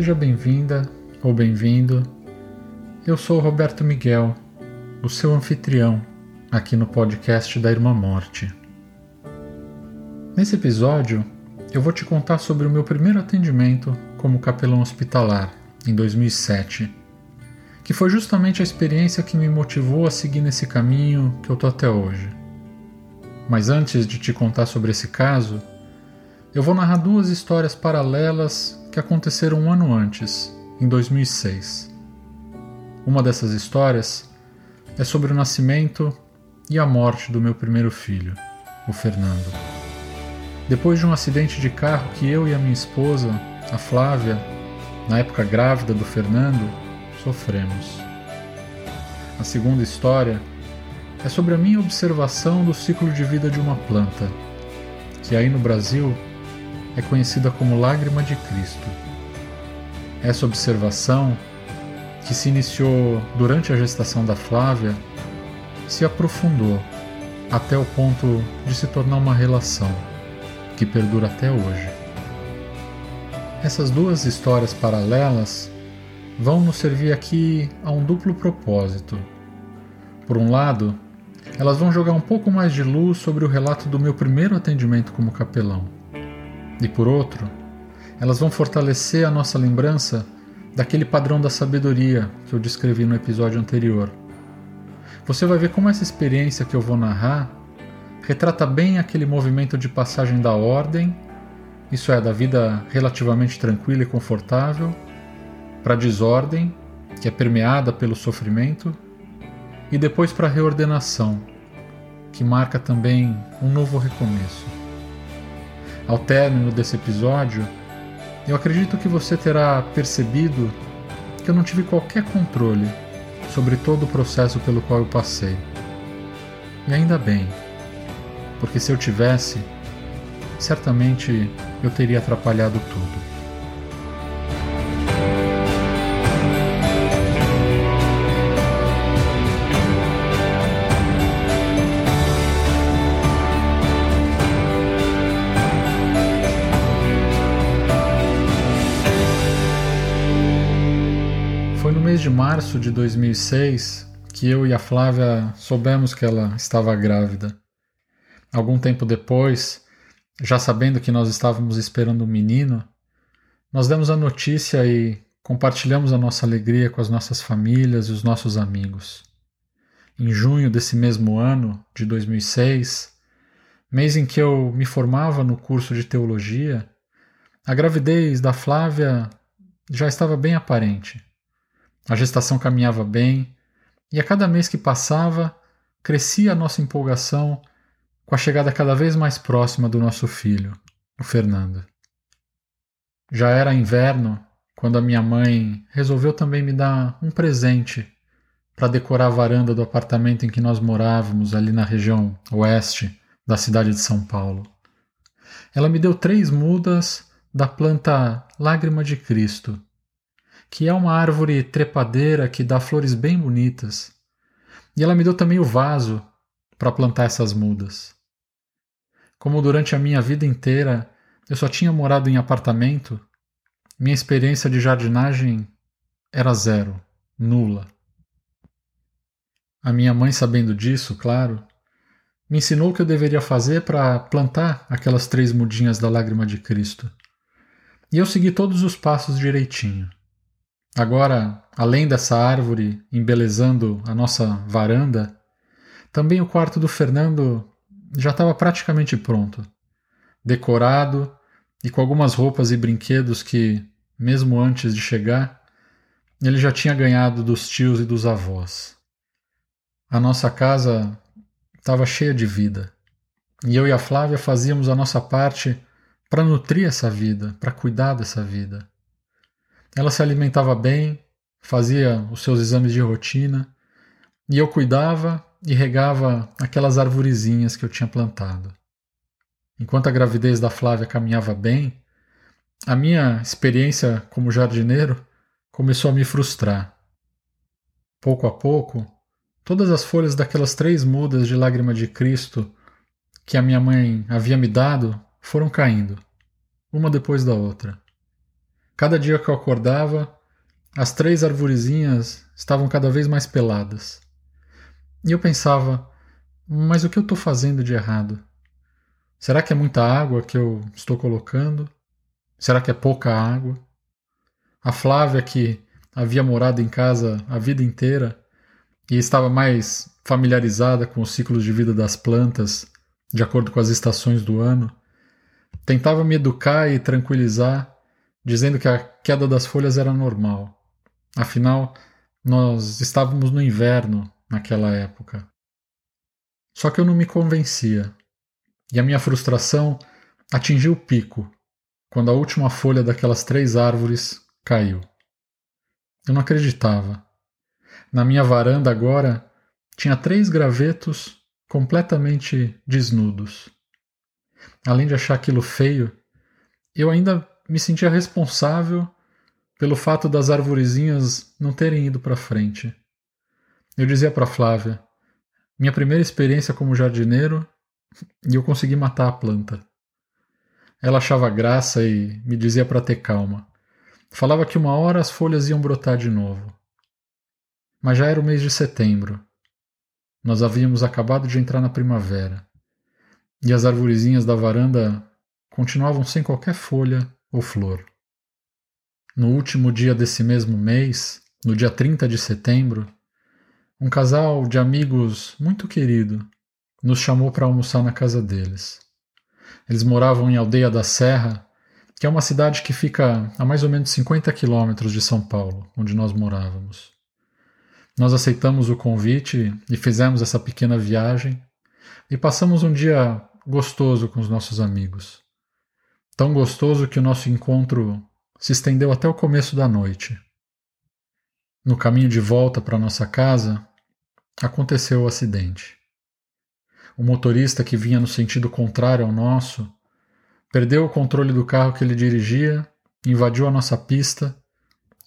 Seja bem-vinda ou bem-vindo. Eu sou o Roberto Miguel, o seu anfitrião aqui no podcast da Irmã Morte. Nesse episódio, eu vou te contar sobre o meu primeiro atendimento como capelão hospitalar, em 2007, que foi justamente a experiência que me motivou a seguir nesse caminho que eu tô até hoje. Mas antes de te contar sobre esse caso, eu vou narrar duas histórias paralelas que aconteceram um ano antes, em 2006. Uma dessas histórias é sobre o nascimento e a morte do meu primeiro filho, o Fernando. Depois de um acidente de carro que eu e a minha esposa, a Flávia, na época grávida do Fernando, sofremos. A segunda história é sobre a minha observação do ciclo de vida de uma planta, que aí no Brasil é conhecida como lágrima de Cristo. Essa observação, que se iniciou durante a gestação da Flávia, se aprofundou até o ponto de se tornar uma relação que perdura até hoje. Essas duas histórias paralelas vão nos servir aqui a um duplo propósito. Por um lado, elas vão jogar um pouco mais de luz sobre o relato do meu primeiro atendimento como capelão e por outro, elas vão fortalecer a nossa lembrança daquele padrão da sabedoria que eu descrevi no episódio anterior. Você vai ver como essa experiência que eu vou narrar retrata bem aquele movimento de passagem da ordem, isso é, da vida relativamente tranquila e confortável, para a desordem, que é permeada pelo sofrimento, e depois para a reordenação, que marca também um novo recomeço. Ao término desse episódio, eu acredito que você terá percebido que eu não tive qualquer controle sobre todo o processo pelo qual eu passei. E ainda bem, porque se eu tivesse, certamente eu teria atrapalhado tudo. De março de 2006 que eu e a Flávia soubemos que ela estava grávida. Algum tempo depois, já sabendo que nós estávamos esperando um menino, nós demos a notícia e compartilhamos a nossa alegria com as nossas famílias e os nossos amigos. Em junho desse mesmo ano, de 2006, mês em que eu me formava no curso de teologia, a gravidez da Flávia já estava bem aparente. A gestação caminhava bem, e a cada mês que passava, crescia a nossa empolgação com a chegada cada vez mais próxima do nosso filho, o Fernando. Já era inverno quando a minha mãe resolveu também me dar um presente para decorar a varanda do apartamento em que nós morávamos, ali na região oeste da cidade de São Paulo. Ela me deu três mudas da planta Lágrima de Cristo, que é uma árvore trepadeira que dá flores bem bonitas. E ela me deu também o vaso para plantar essas mudas. Como durante a minha vida inteira eu só tinha morado em apartamento, minha experiência de jardinagem era zero, nula. A minha mãe, sabendo disso, claro, me ensinou o que eu deveria fazer para plantar aquelas três mudinhas da lágrima de Cristo. E eu segui todos os passos direitinho. Agora, além dessa árvore embelezando a nossa varanda, também o quarto do Fernando já estava praticamente pronto, decorado e com algumas roupas e brinquedos que, mesmo antes de chegar, ele já tinha ganhado dos tios e dos avós. A nossa casa estava cheia de vida e eu e a Flávia fazíamos a nossa parte para nutrir essa vida, para cuidar dessa vida. Ela se alimentava bem, fazia os seus exames de rotina, e eu cuidava e regava aquelas arvorezinhas que eu tinha plantado. Enquanto a gravidez da Flávia caminhava bem, a minha experiência como jardineiro começou a me frustrar. Pouco a pouco, todas as folhas daquelas três mudas de lágrima de Cristo que a minha mãe havia me dado foram caindo, uma depois da outra. Cada dia que eu acordava, as três arvorezinhas estavam cada vez mais peladas. E eu pensava, mas o que eu estou fazendo de errado? Será que é muita água que eu estou colocando? Será que é pouca água? A Flávia, que havia morado em casa a vida inteira e estava mais familiarizada com os ciclos de vida das plantas, de acordo com as estações do ano, tentava me educar e tranquilizar, dizendo que a queda das folhas era normal. Afinal, nós estávamos no inverno naquela época. Só que eu não me convencia, e a minha frustração atingiu o pico quando a última folha daquelas três árvores caiu. Eu não acreditava. Na minha varanda agora tinha três gravetos completamente desnudos. Além de achar aquilo feio, eu ainda me sentia responsável pelo fato das arvorezinhas não terem ido para frente. Eu dizia para Flávia: minha primeira experiência como jardineiro e eu consegui matar a planta. Ela achava graça e me dizia para ter calma. Falava que uma hora as folhas iam brotar de novo. Mas já era o mês de setembro. Nós havíamos acabado de entrar na primavera. E as arvorezinhas da varanda continuavam sem qualquer folha ou flor. No último dia desse mesmo mês, no dia 30 de setembro, um casal de amigos muito querido nos chamou para almoçar na casa deles. Eles moravam em Aldeia da Serra, que é uma cidade que fica a mais ou menos 50 quilômetros de São Paulo, onde nós morávamos. Nós aceitamos o convite e fizemos essa pequena viagem e passamos um dia gostoso com os nossos amigos. Tão gostoso que o nosso encontro se estendeu até o começo da noite. No caminho de volta para nossa casa, aconteceu o acidente. O motorista que vinha no sentido contrário ao nosso perdeu o controle do carro que ele dirigia, invadiu a nossa pista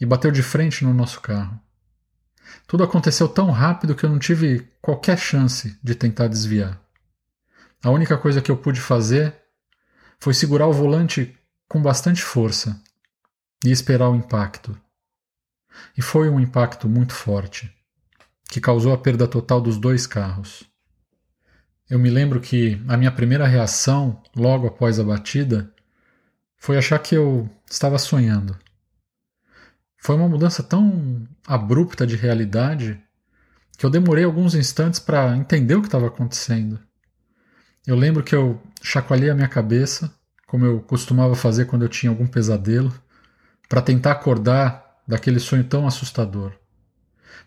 e bateu de frente no nosso carro. Tudo aconteceu tão rápido que eu não tive qualquer chance de tentar desviar. A única coisa que eu pude fazer foi segurar o volante com bastante força e esperar o impacto. E foi um impacto muito forte, que causou a perda total dos dois carros. Eu me lembro que a minha primeira reação, logo após a batida, foi achar que eu estava sonhando. Foi uma mudança tão abrupta de realidade que eu demorei alguns instantes para entender o que estava acontecendo. Eu lembro que eu chacoalhei a minha cabeça, como eu costumava fazer quando eu tinha algum pesadelo, para tentar acordar daquele sonho tão assustador.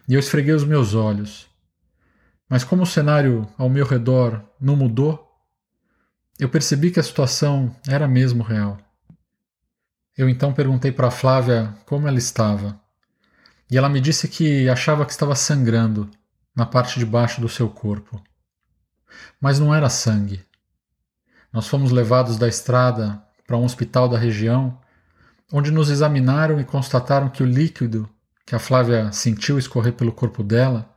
E eu esfreguei os meus olhos. Mas como o cenário ao meu redor não mudou, eu percebi que a situação era mesmo real. Eu então perguntei para Flávia como ela estava, e ela me disse que achava que estava sangrando na parte de baixo do seu corpo. Mas não era sangue. Nós fomos levados da estrada para um hospital da região, onde nos examinaram e constataram que o líquido que a Flávia sentiu escorrer pelo corpo dela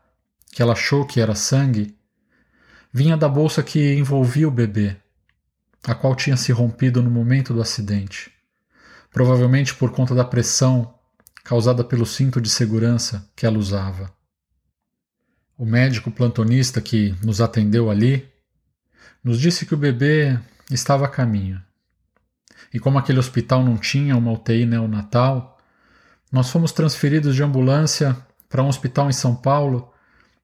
que ela achou que era sangue, vinha da bolsa que envolvia o bebê, a qual tinha se rompido no momento do acidente, provavelmente por conta da pressão causada pelo cinto de segurança que ela usava. O médico plantonista que nos atendeu ali nos disse que o bebê estava a caminho. E como aquele hospital não tinha uma UTI neonatal, nós fomos transferidos de ambulância para um hospital em São Paulo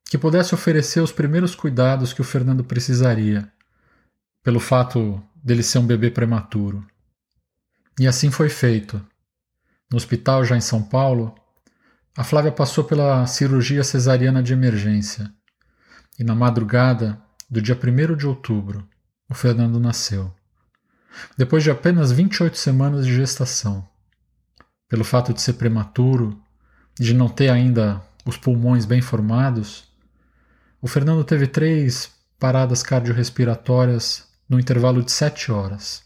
que pudesse oferecer os primeiros cuidados que o Fernando precisaria, pelo fato dele ser um bebê prematuro. E assim foi feito. No hospital, já em São Paulo, a Flávia passou pela cirurgia cesariana de emergência. E na madrugada do dia 1 de outubro, o Fernando nasceu. Depois de apenas 28 semanas de gestação. Pelo fato de ser prematuro de não ter ainda os pulmões bem formados, o Fernando teve três paradas cardiorrespiratórias no intervalo de sete horas.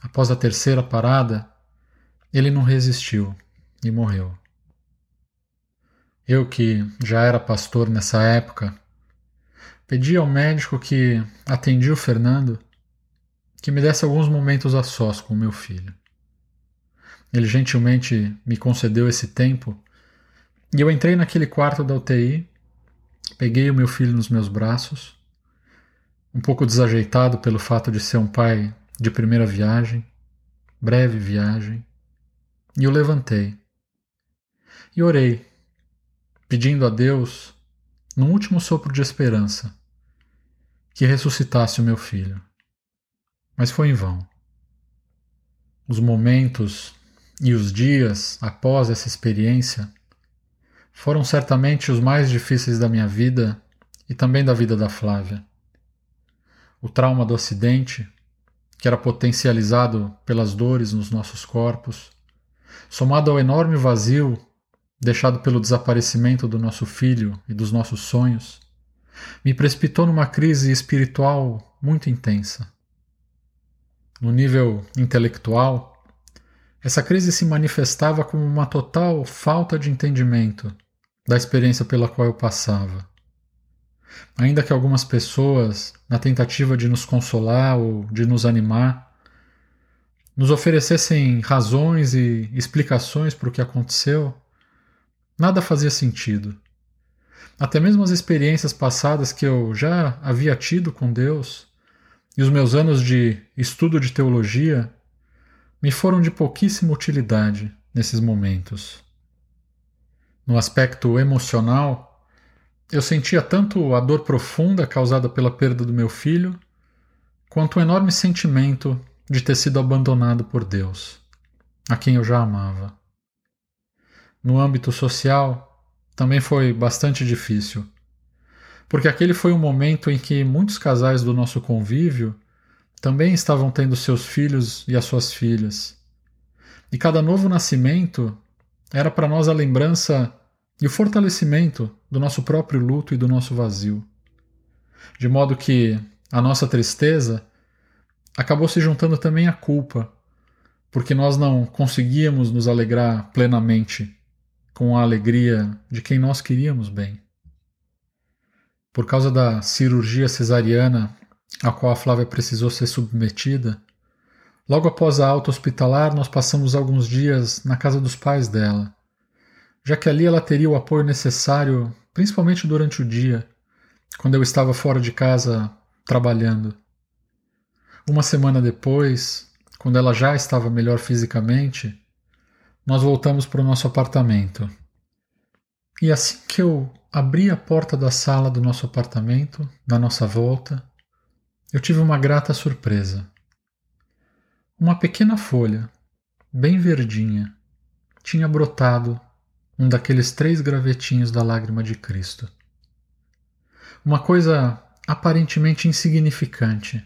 Após a terceira parada, ele não resistiu e morreu. Eu, que já era pastor nessa época, pedi ao médico que atendia o Fernando que me desse alguns momentos a sós com o meu filho. Ele gentilmente me concedeu esse tempo. E eu entrei naquele quarto da UTI, peguei o meu filho nos meus braços, um pouco desajeitado pelo fato de ser um pai de primeira viagem, breve viagem, e o levantei. E orei, pedindo a Deus, num último sopro de esperança, que ressuscitasse o meu filho. Mas foi em vão. Os momentos e os dias após essa experiência foram certamente os mais difíceis da minha vida e também da vida da Flávia. O trauma do acidente, que era potencializado pelas dores nos nossos corpos, somado ao enorme vazio deixado pelo desaparecimento do nosso filho e dos nossos sonhos, me precipitou numa crise espiritual muito intensa. No nível intelectual, essa crise se manifestava como uma total falta de entendimento da experiência pela qual eu passava. Ainda que algumas pessoas, na tentativa de nos consolar ou de nos animar, nos oferecessem razões e explicações para o que aconteceu, nada fazia sentido. Até mesmo as experiências passadas que eu já havia tido com Deus e os meus anos de estudo de teologia me foram de pouquíssima utilidade nesses momentos. No aspecto emocional, eu sentia tanto a dor profunda causada pela perda do meu filho, quanto o enorme sentimento de ter sido abandonado por Deus, a quem eu já amava. No âmbito social, também foi bastante difícil, porque aquele foi um momento em que muitos casais do nosso convívio também estavam tendo seus filhos e as suas filhas. E cada novo nascimento era para nós a lembrança e o fortalecimento do nosso próprio luto e do nosso vazio. De modo que a nossa tristeza acabou se juntando também à culpa, porque nós não conseguíamos nos alegrar plenamente com a alegria de quem nós queríamos bem. Por causa da cirurgia cesariana a qual a Flávia precisou ser submetida, logo após a alta hospitalar nós passamos alguns dias na casa dos pais dela já que ali ela teria o apoio necessário, principalmente durante o dia, quando eu estava fora de casa trabalhando. Uma semana depois, quando ela já estava melhor fisicamente, nós voltamos para o nosso apartamento. E assim que eu abri a porta da sala do nosso apartamento, na nossa volta, eu tive uma grata surpresa. Uma pequena folha, bem verdinha, tinha brotado um daqueles três gravetinhos da lágrima de Cristo. Uma coisa aparentemente insignificante,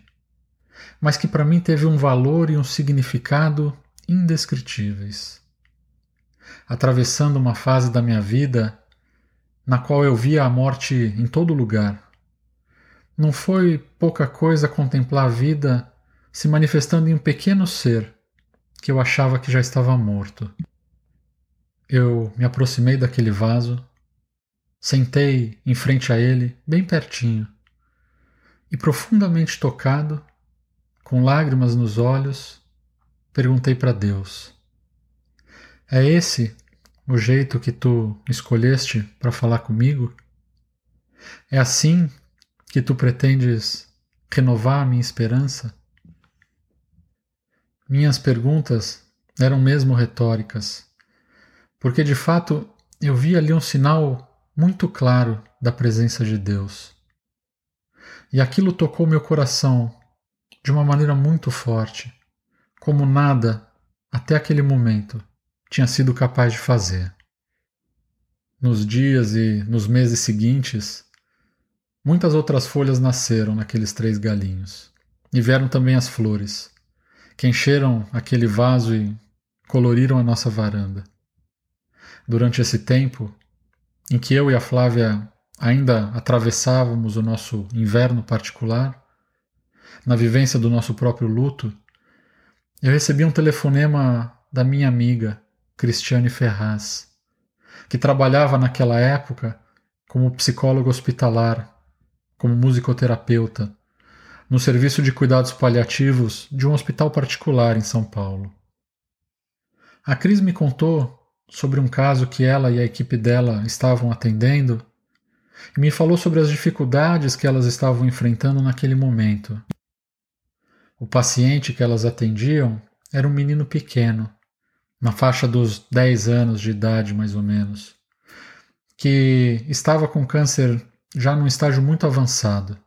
mas que para mim teve um valor e um significado indescritíveis. Atravessando uma fase da minha vida na qual eu via a morte em todo lugar. Não foi pouca coisa contemplar a vida se manifestando em um pequeno ser que eu achava que já estava morto. Eu me aproximei daquele vaso, sentei em frente a ele, bem pertinho, e profundamente tocado, com lágrimas nos olhos, perguntei para Deus: É esse o jeito que tu escolheste para falar comigo? É assim que tu pretendes renovar a minha esperança? Minhas perguntas eram mesmo retóricas porque de fato eu vi ali um sinal muito claro da presença de Deus. E aquilo tocou meu coração de uma maneira muito forte, como nada até aquele momento tinha sido capaz de fazer. Nos dias e nos meses seguintes, muitas outras folhas nasceram naqueles três galinhos, e vieram também as flores, que encheram aquele vaso e coloriram a nossa varanda durante esse tempo em que eu e a Flávia ainda atravessávamos o nosso inverno particular, na vivência do nosso próprio luto, eu recebi um telefonema da minha amiga, Cristiane Ferraz, que trabalhava naquela época como psicóloga hospitalar, como musicoterapeuta, no serviço de cuidados paliativos de um hospital particular em São Paulo. A Cris me contou sobre um caso que ela e a equipe dela estavam atendendo e me falou sobre as dificuldades que elas estavam enfrentando naquele momento. O paciente que elas atendiam era um menino pequeno, na faixa dos 10 anos de idade mais ou menos, que estava com câncer já num estágio muito avançado.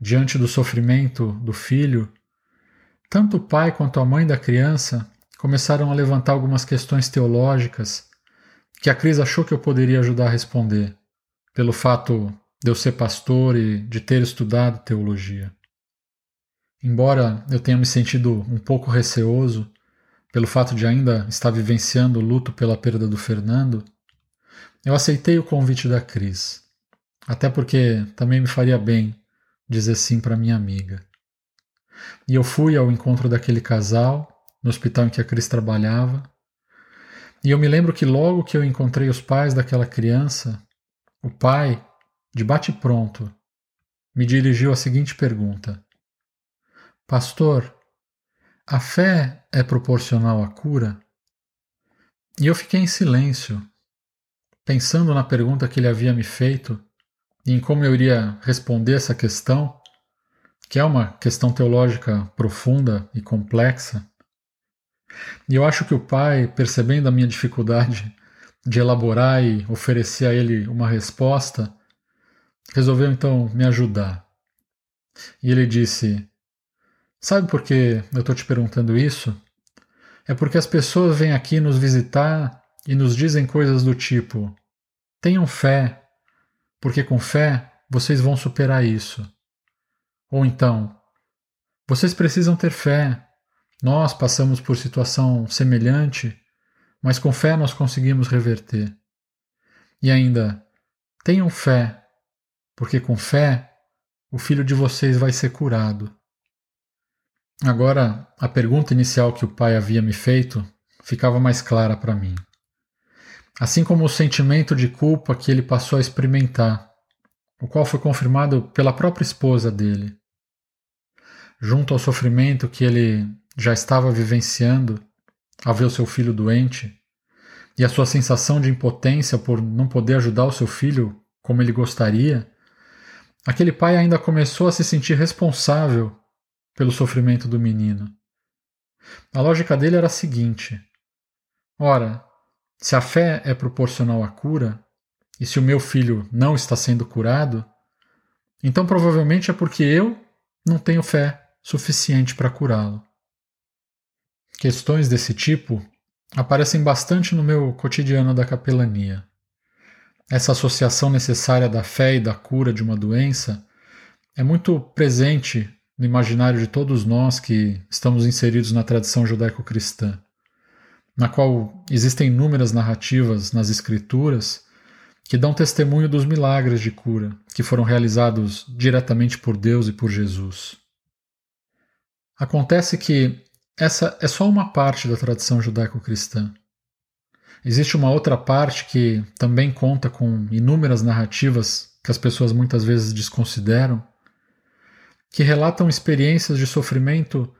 Diante do sofrimento do filho, tanto o pai quanto a mãe da criança começaram a levantar algumas questões teológicas que a Cris achou que eu poderia ajudar a responder, pelo fato de eu ser pastor e de ter estudado teologia. Embora eu tenha me sentido um pouco receoso pelo fato de ainda estar vivenciando o luto pela perda do Fernando, eu aceitei o convite da Cris, até porque também me faria bem dizer sim para minha amiga. E eu fui ao encontro daquele casal, no hospital em que a Cris trabalhava, e eu me lembro que logo que eu encontrei os pais daquela criança, o pai, de bate-pronto, me dirigiu a seguinte pergunta: Pastor, a fé é proporcional à cura? E eu fiquei em silêncio, pensando na pergunta que ele havia me feito e em como eu iria responder essa questão, que é uma questão teológica profunda e complexa. E eu acho que o pai, percebendo a minha dificuldade de elaborar e oferecer a ele uma resposta, resolveu então me ajudar. E ele disse: Sabe por que eu estou te perguntando isso? É porque as pessoas vêm aqui nos visitar e nos dizem coisas do tipo: tenham fé, porque com fé vocês vão superar isso. Ou então, vocês precisam ter fé. Nós passamos por situação semelhante, mas com fé nós conseguimos reverter. E ainda, tenham fé, porque com fé o filho de vocês vai ser curado. Agora, a pergunta inicial que o pai havia me feito ficava mais clara para mim. Assim como o sentimento de culpa que ele passou a experimentar, o qual foi confirmado pela própria esposa dele. Junto ao sofrimento que ele já estava vivenciando ao ver o seu filho doente, e a sua sensação de impotência por não poder ajudar o seu filho como ele gostaria, aquele pai ainda começou a se sentir responsável pelo sofrimento do menino. A lógica dele era a seguinte: ora, se a fé é proporcional à cura, e se o meu filho não está sendo curado, então provavelmente é porque eu não tenho fé suficiente para curá-lo. Questões desse tipo aparecem bastante no meu cotidiano da capelania. Essa associação necessária da fé e da cura de uma doença é muito presente no imaginário de todos nós que estamos inseridos na tradição judaico-cristã, na qual existem inúmeras narrativas nas Escrituras que dão testemunho dos milagres de cura que foram realizados diretamente por Deus e por Jesus. Acontece que essa é só uma parte da tradição judaico-cristã. Existe uma outra parte que também conta com inúmeras narrativas que as pessoas muitas vezes desconsideram que relatam experiências de sofrimento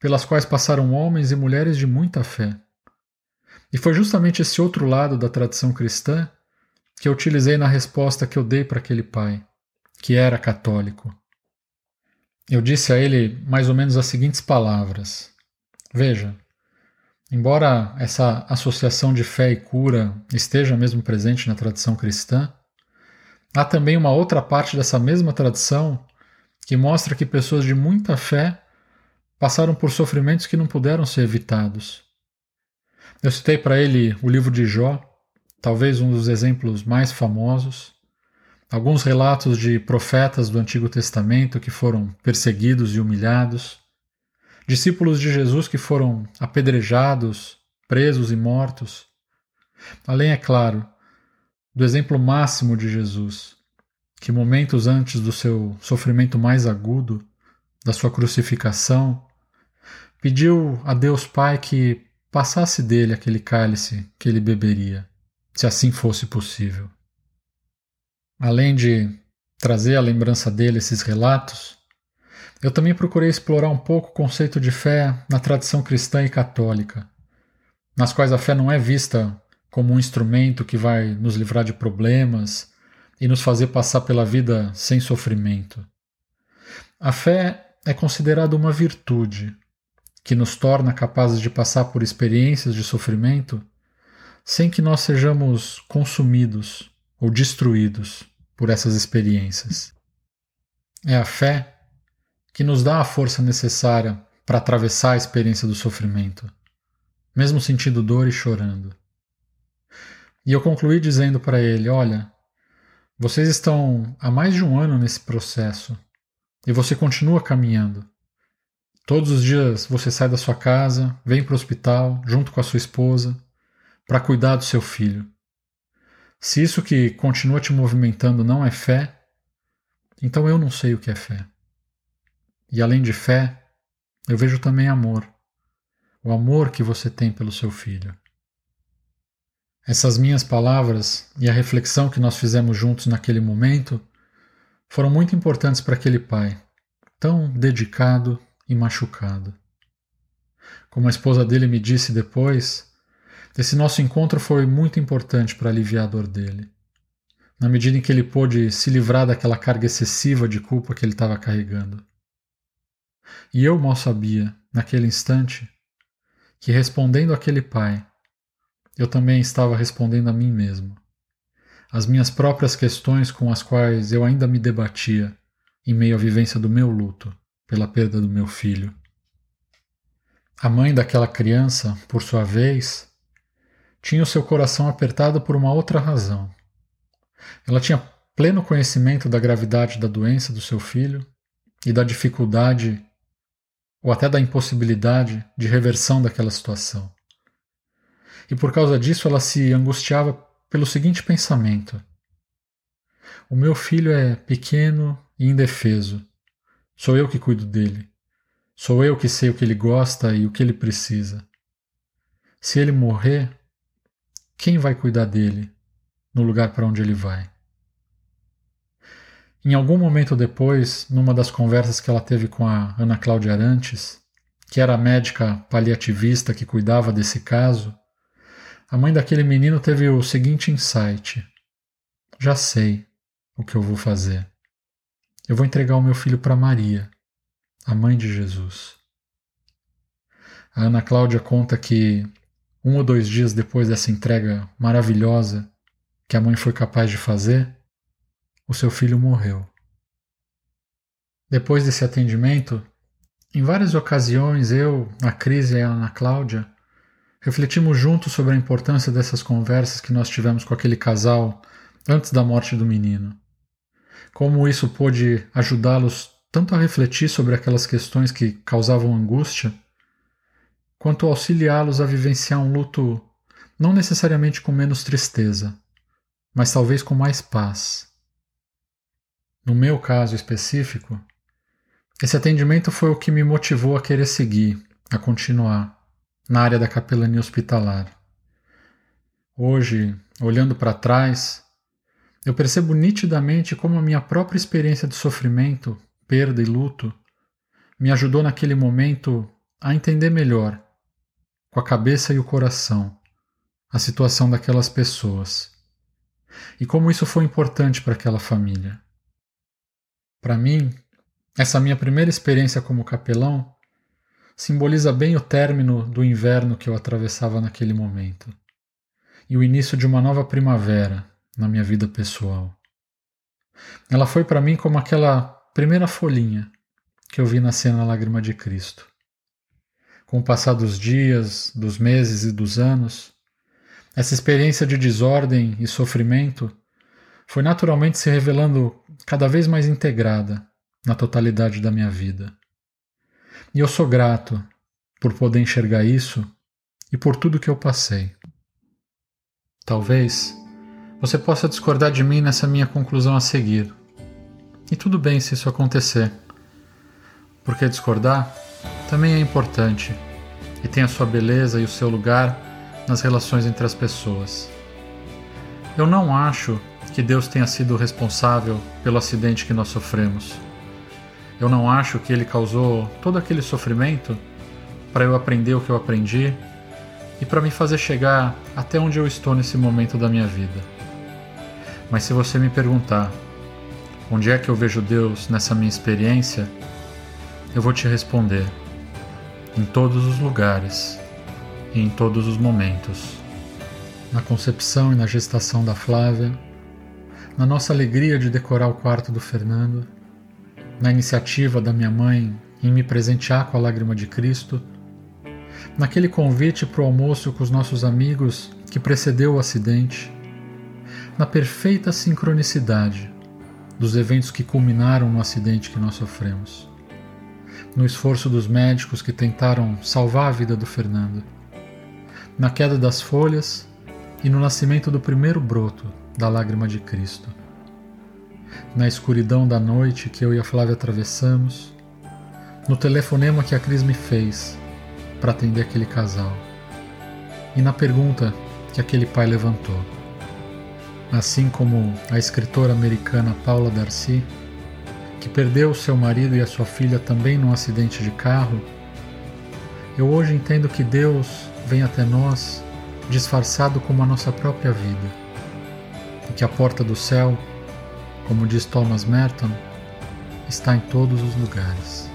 pelas quais passaram homens e mulheres de muita fé. E foi justamente esse outro lado da tradição cristã que eu utilizei na resposta que eu dei para aquele pai, que era católico. Eu disse a ele mais ou menos as seguintes palavras: Veja, embora essa associação de fé e cura esteja mesmo presente na tradição cristã, há também uma outra parte dessa mesma tradição que mostra que pessoas de muita fé passaram por sofrimentos que não puderam ser evitados. Eu citei para ele o livro de Jó, talvez um dos exemplos mais famosos, alguns relatos de profetas do Antigo Testamento que foram perseguidos e humilhados, discípulos de Jesus que foram apedrejados, presos e mortos. Além, é claro, do exemplo máximo de Jesus, que momentos antes do seu sofrimento mais agudo, da sua crucificação, pediu a Deus Pai que passasse dele aquele cálice que ele beberia, se assim fosse possível. Além de trazer à lembrança dele esses relatos, eu também procurei explorar um pouco o conceito de fé na tradição cristã e católica, nas quais a fé não é vista como um instrumento que vai nos livrar de problemas e nos fazer passar pela vida sem sofrimento. A fé é considerada uma virtude que nos torna capazes de passar por experiências de sofrimento sem que nós sejamos consumidos ou destruídos por essas experiências. É a fé que nos dá a força necessária para atravessar a experiência do sofrimento, mesmo sentindo dor e chorando. E eu concluí dizendo para ele: Olha, vocês estão há mais de um ano nesse processo e você continua caminhando. Todos os dias você sai da sua casa, vem para o hospital junto com a sua esposa para cuidar do seu filho. Se isso que continua te movimentando não é fé, então eu não sei o que é fé. E além de fé, eu vejo também amor. O amor que você tem pelo seu filho. Essas minhas palavras e a reflexão que nós fizemos juntos naquele momento foram muito importantes para aquele pai, tão dedicado e machucado. Como a esposa dele me disse depois, esse nosso encontro foi muito importante para aliviar a dor dele na medida em que ele pôde se livrar daquela carga excessiva de culpa que ele estava carregando. E eu mal sabia, naquele instante, que respondendo àquele pai, eu também estava respondendo a mim mesmo. As minhas próprias questões com as quais eu ainda me debatia em meio à vivência do meu luto pela perda do meu filho. A mãe daquela criança, por sua vez, tinha o seu coração apertado por uma outra razão. Ela tinha pleno conhecimento da gravidade da doença do seu filho e da dificuldade ou até da impossibilidade de reversão daquela situação. E por causa disso ela se angustiava pelo seguinte pensamento: O meu filho é pequeno e indefeso. Sou eu que cuido dele. Sou eu que sei o que ele gosta e o que ele precisa. Se ele morrer, quem vai cuidar dele? no lugar para onde ele vai. Em algum momento depois, numa das conversas que ela teve com a Ana Cláudia Arantes, que era a médica paliativista que cuidava desse caso, a mãe daquele menino teve o seguinte insight: Já sei o que eu vou fazer. Eu vou entregar o meu filho para Maria, a mãe de Jesus. A Ana Cláudia conta que, um ou dois dias depois dessa entrega maravilhosa, que a mãe foi capaz de fazer, o seu filho morreu. Depois desse atendimento, em várias ocasiões eu, a Cris e a Ana Cláudia refletimos juntos sobre a importância dessas conversas que nós tivemos com aquele casal antes da morte do menino. Como isso pôde ajudá-los tanto a refletir sobre aquelas questões que causavam angústia, quanto auxiliá-los a vivenciar um luto não necessariamente com menos tristeza, mas talvez com mais paz. No meu caso específico, esse atendimento foi o que me motivou a querer seguir, a continuar, na área da capelania hospitalar. Hoje, olhando para trás, eu percebo nitidamente como a minha própria experiência de sofrimento, perda e luto me ajudou naquele momento a entender melhor, com a cabeça e o coração, a situação daquelas pessoas e como isso foi importante para aquela família. Para mim, essa minha primeira experiência como capelão simboliza bem o término do inverno que eu atravessava naquele momento e o início de uma nova primavera na minha vida pessoal. Ela foi para mim como aquela primeira folhinha que eu vi nascer na lágrima de Cristo. Com o passar dos dias, dos meses e dos anos, essa experiência de desordem e sofrimento foi naturalmente se revelando cada vez mais integrada na totalidade da minha vida. E eu sou grato por poder enxergar isso e por tudo que eu passei. Talvez você possa discordar de mim nessa minha conclusão a seguir. E tudo bem se isso acontecer, porque discordar também é importante e tem a sua beleza e o seu lugar nas relações entre as pessoas. Eu não acho que Deus tenha sido responsável pelo acidente que nós sofremos. Eu não acho que Ele causou todo aquele sofrimento para eu aprender o que eu aprendi e para me fazer chegar até onde eu estou nesse momento da minha vida. Mas se você me perguntar onde é que eu vejo Deus nessa minha experiência, eu vou te responder: em todos os lugares e em todos os momentos. Na concepção e na gestação da Flávia, na nossa alegria de decorar o quarto do Fernando, na iniciativa da minha mãe em me presentear com a lágrima de Cristo, naquele convite para o almoço com os nossos amigos que precedeu o acidente, na perfeita sincronicidade dos eventos que culminaram no acidente que nós sofremos, no esforço dos médicos que tentaram salvar a vida do Fernando, na queda das folhas e no nascimento do primeiro broto da lágrima de Cristo. Na escuridão da noite que eu e a Flávia atravessamos, no telefonema que a Cris me fez para atender aquele casal e na pergunta que aquele pai levantou. Assim como a escritora americana Paula Darcy, que perdeu seu marido e a sua filha também num acidente de carro, eu hoje entendo que Deus vem até nós disfarçado como a nossa própria vida e que a porta do céu, como diz Thomas Merton, está em todos os lugares.